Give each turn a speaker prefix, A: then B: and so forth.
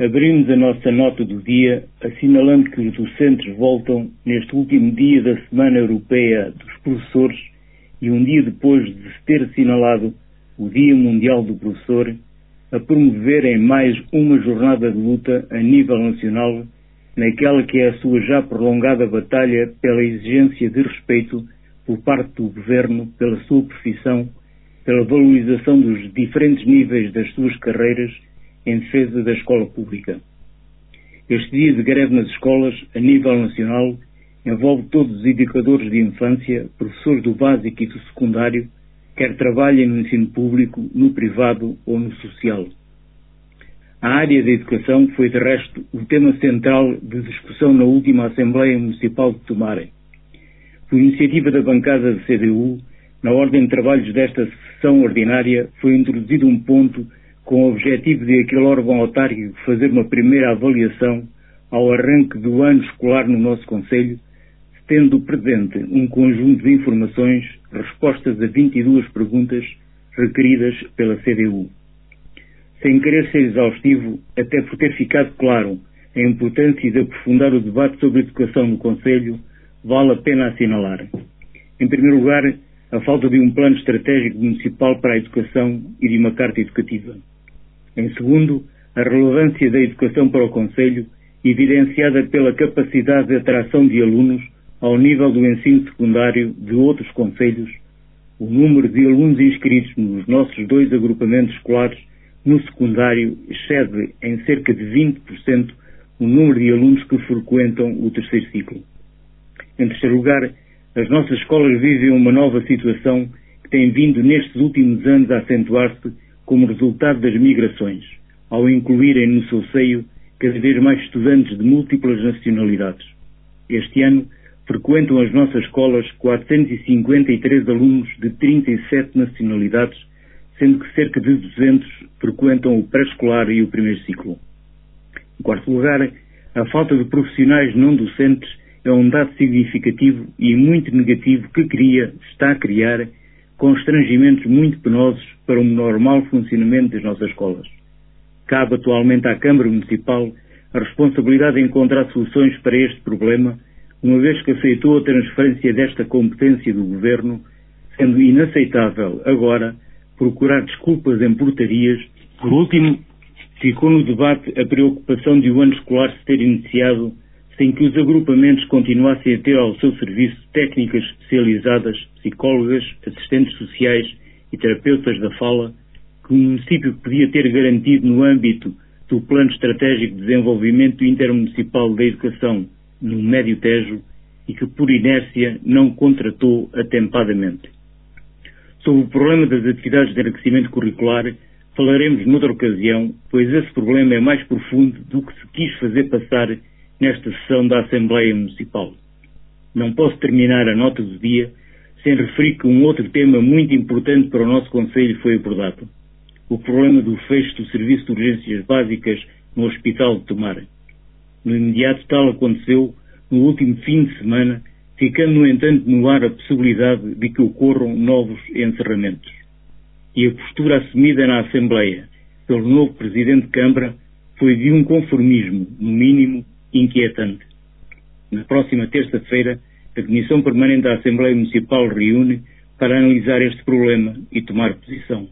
A: Abrimos a nossa nota do dia assinalando que os docentes voltam neste último dia da Semana Europeia dos Professores e um dia depois de se ter assinalado o Dia Mundial do Professor, a promoverem mais uma jornada de luta a nível nacional naquela que é a sua já prolongada batalha pela exigência de respeito por parte do Governo pela sua profissão, pela valorização dos diferentes níveis das suas carreiras em defesa da escola pública. Este dia de greve nas escolas, a nível nacional, envolve todos os educadores de infância, professores do básico e do secundário, quer trabalhem no ensino público, no privado ou no social. A área da educação foi, de resto, o tema central de discussão na última Assembleia Municipal de Tomarem. Por iniciativa da bancada da CDU, na ordem de trabalhos desta sessão ordinária, foi introduzido um ponto com o objetivo de aquele órgão autárquico fazer uma primeira avaliação ao arranque do ano escolar no nosso Conselho, tendo presente um conjunto de informações, respostas a 22 perguntas requeridas pela CDU. Sem querer ser exaustivo, até por ter ficado claro a importância de aprofundar o debate sobre educação no Conselho, vale a pena assinalar. Em primeiro lugar, a falta de um plano estratégico municipal para a educação e de uma carta educativa. Em segundo, a relevância da educação para o Conselho, evidenciada pela capacidade de atração de alunos ao nível do ensino secundário de outros conselhos, o número de alunos inscritos nos nossos dois agrupamentos escolares no secundário excede em cerca de 20% o número de alunos que frequentam o terceiro ciclo. Em terceiro lugar, as nossas escolas vivem uma nova situação que tem vindo nestes últimos anos a acentuar-se como resultado das migrações, ao incluírem no seu seio cada vez mais estudantes de múltiplas nacionalidades. Este ano, frequentam as nossas escolas 453 alunos de 37 nacionalidades, sendo que cerca de 200 frequentam o pré-escolar e o primeiro ciclo. Em quarto lugar, a falta de profissionais não docentes é um dado significativo e muito negativo que cria, está a criar, constrangimentos muito penosos para o normal funcionamento das nossas escolas. Cabe atualmente à Câmara Municipal a responsabilidade de encontrar soluções para este problema, uma vez que aceitou a transferência desta competência do Governo, sendo inaceitável agora procurar desculpas em portarias. Por último, ficou no debate a preocupação de o ano escolar se ter iniciado sem que os agrupamentos continuassem a ter ao seu serviço técnicas especializadas, psicólogas, assistentes sociais e terapeutas da fala, que o município podia ter garantido no âmbito do Plano Estratégico de Desenvolvimento Intermunicipal da Educação no Médio Tejo e que, por inércia, não contratou atempadamente. Sobre o problema das atividades de enriquecimento curricular, falaremos noutra ocasião, pois esse problema é mais profundo do que se quis fazer passar nesta sessão da Assembleia Municipal. Não posso terminar a nota do dia sem referir que um outro tema muito importante para o nosso Conselho foi abordado. O problema do fecho do Serviço de Urgências Básicas no Hospital de Tomar. No imediato tal aconteceu no último fim de semana, ficando, no entanto, no ar a possibilidade de que ocorram novos encerramentos. E a postura assumida na Assembleia pelo novo Presidente de Câmara foi de um conformismo, no mínimo, inquietante. Na próxima terça-feira, a Comissão Permanente da Assembleia Municipal reúne para analisar este problema e tomar posição.